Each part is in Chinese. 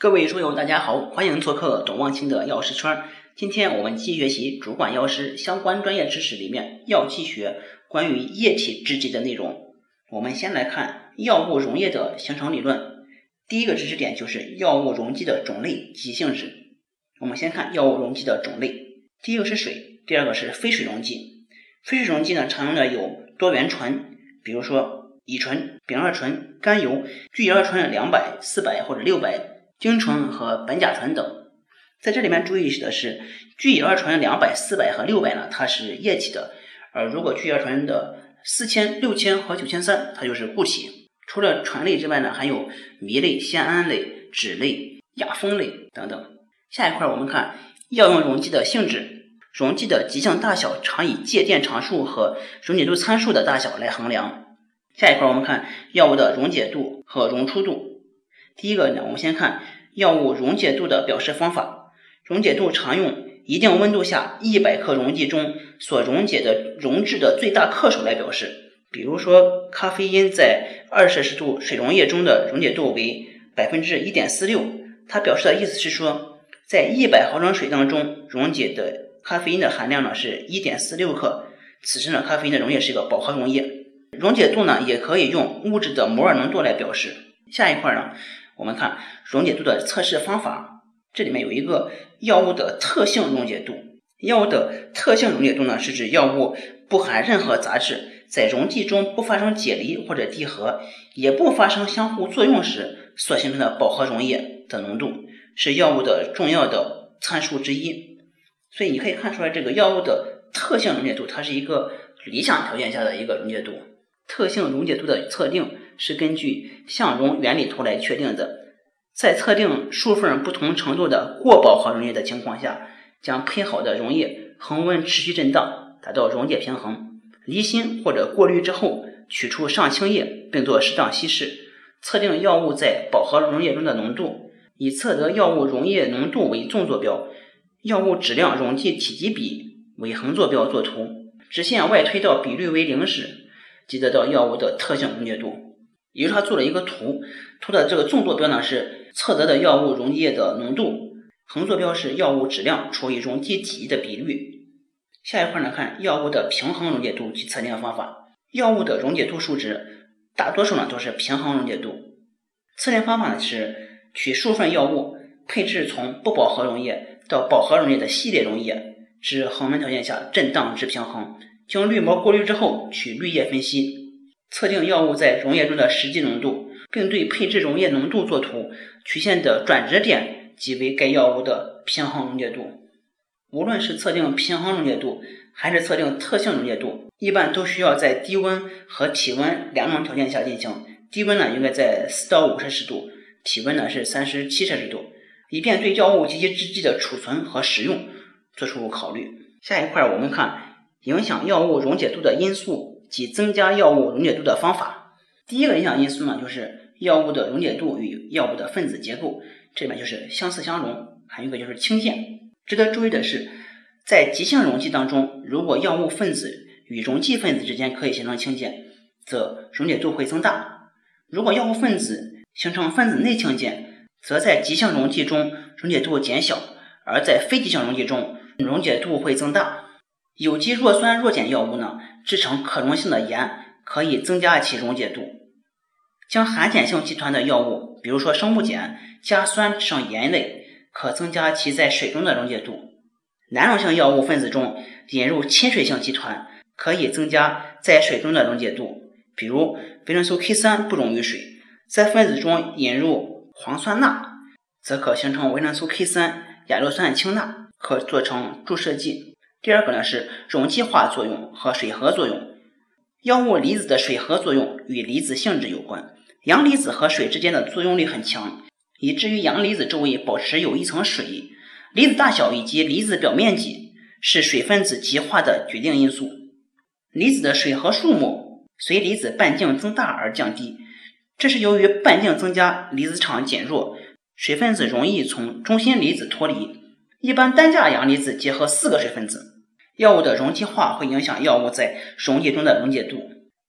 各位书友，大家好，欢迎做客董望清的药师圈。今天我们继续学习主管药师相关专业知识里面药剂学关于液体制剂的内容。我们先来看药物溶液的形成理论。第一个知识点就是药物溶剂的种类及性质。我们先看药物溶剂的种类，第一个是水，第二个是非水溶剂。非水溶剂呢，常用的有多元醇，比如说乙醇、丙二醇、甘油、聚乙二醇两百、四百或者六百。精醇和苯甲醇等，在这里面注意的是，聚乙二醇两百、四百和六百呢，它是液体的；而如果聚乙二醇的四千、六千和九千三，它就是固体。除了醇类之外呢，还有醚类、酰胺类、酯类、亚酚类等等。下一块我们看药用溶剂的性质，溶剂的极性大小常以介电常数和溶解度参数的大小来衡量。下一块我们看药物的溶解度和溶出度。第一个呢，我们先看药物溶解度的表示方法。溶解度常用一定温度下一百克溶剂中所溶解的溶质的最大克数来表示。比如说，咖啡因在二摄氏度水溶液中的溶解度为百分之一点四六，它表示的意思是说，在一百毫升水当中溶解的咖啡因的含量呢是一点四六克。此时呢，咖啡因的溶液是一个饱和溶液。溶解度呢，也可以用物质的摩尔浓度来表示。下一块呢？我们看溶解度的测试方法，这里面有一个药物的特性溶解度。药物的特性溶解度呢，是指药物不含任何杂质，在溶剂中不发生解离或者递合，也不发生相互作用时所形成的饱和溶液的浓度，是药物的重要的参数之一。所以你可以看出来，这个药物的特性溶解度，它是一个理想条件下的一个溶解度。特性溶解度的测定。是根据相容原理图来确定的。在测定数份不同程度的过饱和溶液的情况下，将配好的溶液恒温持续震荡，达到溶解平衡。离心或者过滤之后，取出上清液，并做适当稀释。测定药物在饱和溶液中的浓度，以测得药物溶液浓度为纵坐标，药物质量溶剂体积比为横坐标作图。直线外推到比率为零时，即得到药物的特性溶解度。也就是他做了一个图，图的这个纵坐标呢是测得的药物溶液的浓度，横坐标是药物质量除以溶剂体积的比率。下一块呢看药物的平衡溶解度及测定方法。药物的溶解度数值大多数呢都是平衡溶解度。测定方法呢是取数份药物配置从不饱和溶液到饱和溶液的系列溶液，至恒温条件下震荡至平衡，经滤膜过滤之后取滤液分析。测定药物在溶液中的实际浓度，并对配置溶液浓度作图，曲线的转折点即为该药物的平衡溶解度。无论是测定平衡溶解度，还是测定特性溶解度，一般都需要在低温和体温两种条件下进行。低温呢，应该在四到五摄氏度；体温呢是三十七摄氏度，以便对药物及其制剂的储存和使用做出考虑。下一块我们看影响药物溶解度的因素。及增加药物溶解度的方法。第一个影响因素呢，就是药物的溶解度与药物的分子结构，这里面就是相似相溶，还有一个就是氢键。值得注意的是，在极性溶剂当中，如果药物分子与溶剂分子之间可以形成氢键，则溶解度会增大；如果药物分子形成分子内氢键，则在极性溶剂中溶解度减小，而在非极性溶剂中溶解度会增大。有机弱酸弱碱药物呢，制成可溶性的盐，可以增加其溶解度。将含碱性集团的药物，比如说生物碱加酸制成盐类，可增加其在水中的溶解度。难溶性药物分子中引入亲水性集团，可以增加在水中的溶解度。比如维生素 K 三不溶于水，在分子中引入磺酸钠，则可形成维生素 K 三亚硫酸氢钠，可做成注射剂。第二个呢是溶剂化作用和水合作用。药物离子的水合作用与离子性质有关。阳离子和水之间的作用力很强，以至于阳离子周围保持有一层水。离子大小以及离子表面积是水分子极化的决定因素。离子的水合数目随离子半径增大而降低，这是由于半径增加，离子场减弱，水分子容易从中心离子脱离。一般单价阳离子结合四个水分子。药物的溶剂化会影响药物在溶液中的溶解度。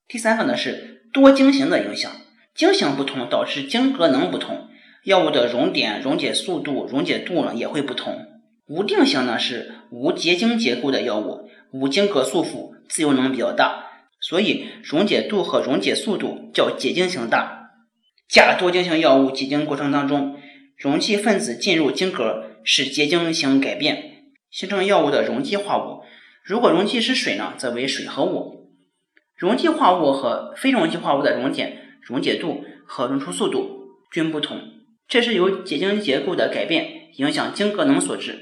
第三个呢是多晶型的影响，晶型不同导致晶格能不同。药物的熔点、溶解速度、溶解度呢也会不同。无定型呢是无结晶结构的药物，无晶格束缚，自由能比较大，所以溶解度和溶解速度较结晶型大。假多晶型药物结晶过程当中，溶剂分子进入晶格，使结晶型改变，形成药物的溶剂化物。如果溶剂是水呢，则为水合物。溶剂化物和非溶剂化物的溶解、溶解度和溶出速度均不同，这是由结晶结构的改变影响晶格能所致。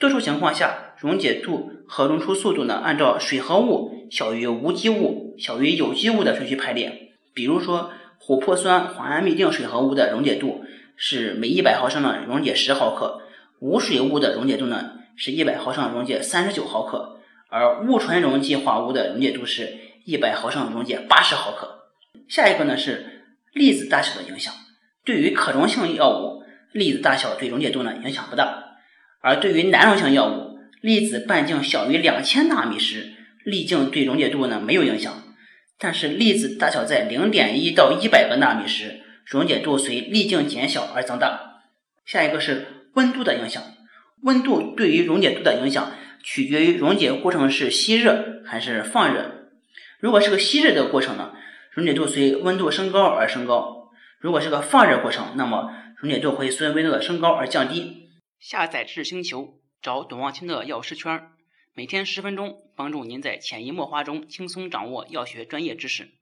多数情况下，溶解度和溶出速度呢，按照水合物小于无机物小于有机物的顺序排列。比如说，琥珀酸磺胺嘧啶水合物的溶解度是每一百毫升呢溶解十毫克，无水物的溶解度呢？是一百毫升溶解三十九毫克，而戊醇溶剂化物的溶解度是一百毫升溶解八十毫克。下一个呢是粒子大小的影响。对于可溶性药物，粒子大小对溶解度呢影响不大；而对于难溶性药物，粒子半径小于两千纳米时，粒径对溶解度呢没有影响。但是粒子大小在零点一到一百个纳米时，溶解度随粒径减小而增大。下一个是温度的影响。温度对于溶解度的影响取决于溶解过程是吸热还是放热。如果是个吸热的过程呢，溶解度随温度升高而升高；如果是个放热过程，那么溶解度会随温度的升高而降低。下载智星球，找董望清的药师圈，每天十分钟，帮助您在潜移默化中轻松掌握药学专业知识。